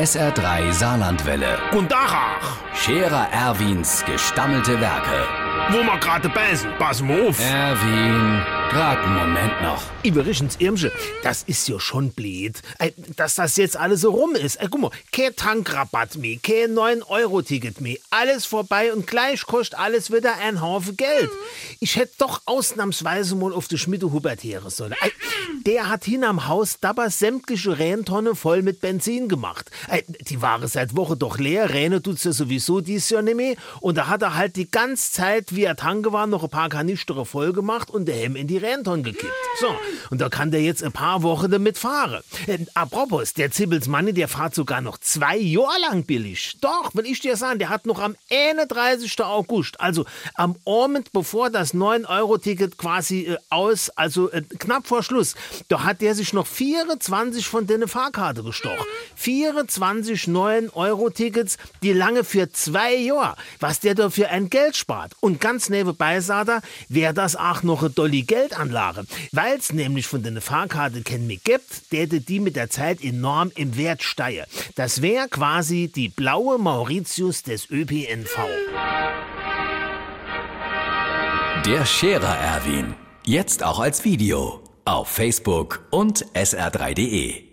SR3 Saarlandwelle. Und Dachach, Scherer Erwins gestammelte Werke. wo wir gerade beißen, pass mal auf. Erwin, grad einen Moment noch. Übrigens, Irmsche, das ist ja schon blöd, Ey, dass das jetzt alles so rum ist. Ey, guck mal, kein Tankrabatt mehr, kein 9-Euro-Ticket mehr. Alles vorbei und gleich kostet alles wieder ein Haufen Geld. Ich hätte doch ausnahmsweise mal auf die Schmiede Hubert heeren sollen. Ey, der hat hin am Haus dabei sämtliche Räntonne voll mit Benzin gemacht. Die waren seit Woche doch leer, Räne tut's ja sowieso dies Jahr nicht mehr. Und da hat er halt die ganze Zeit, wie er tanke war, noch ein paar Kanistere voll gemacht und der Helm in die Ränton gekippt. So, und da kann der jetzt ein paar Wochen damit fahren. Äh, apropos, der Zibbels Manni, der fährt sogar noch zwei Jahre lang billig. Doch, will ich dir sagen, der hat noch am 31. August, also am Abend bevor das 9-Euro-Ticket quasi äh, aus, also äh, knapp vor Schluss, da hat der sich noch 24 von den Fahrkarte gestochen. 24 9-Euro-Tickets, die lange für zwei Jahre. Was der da für ein Geld spart. Und ganz nebenbei, sagt er, wäre das auch noch eine dolly Geldanlage. Weil es nämlich von den Fahrkarte kennen mich gibt, der die mit der Zeit enorm im Wert steigen. Das wäre quasi die blaue Mauritius des ÖPNV. Der Scherer Erwin. Jetzt auch als Video. Auf Facebook und sr3.de.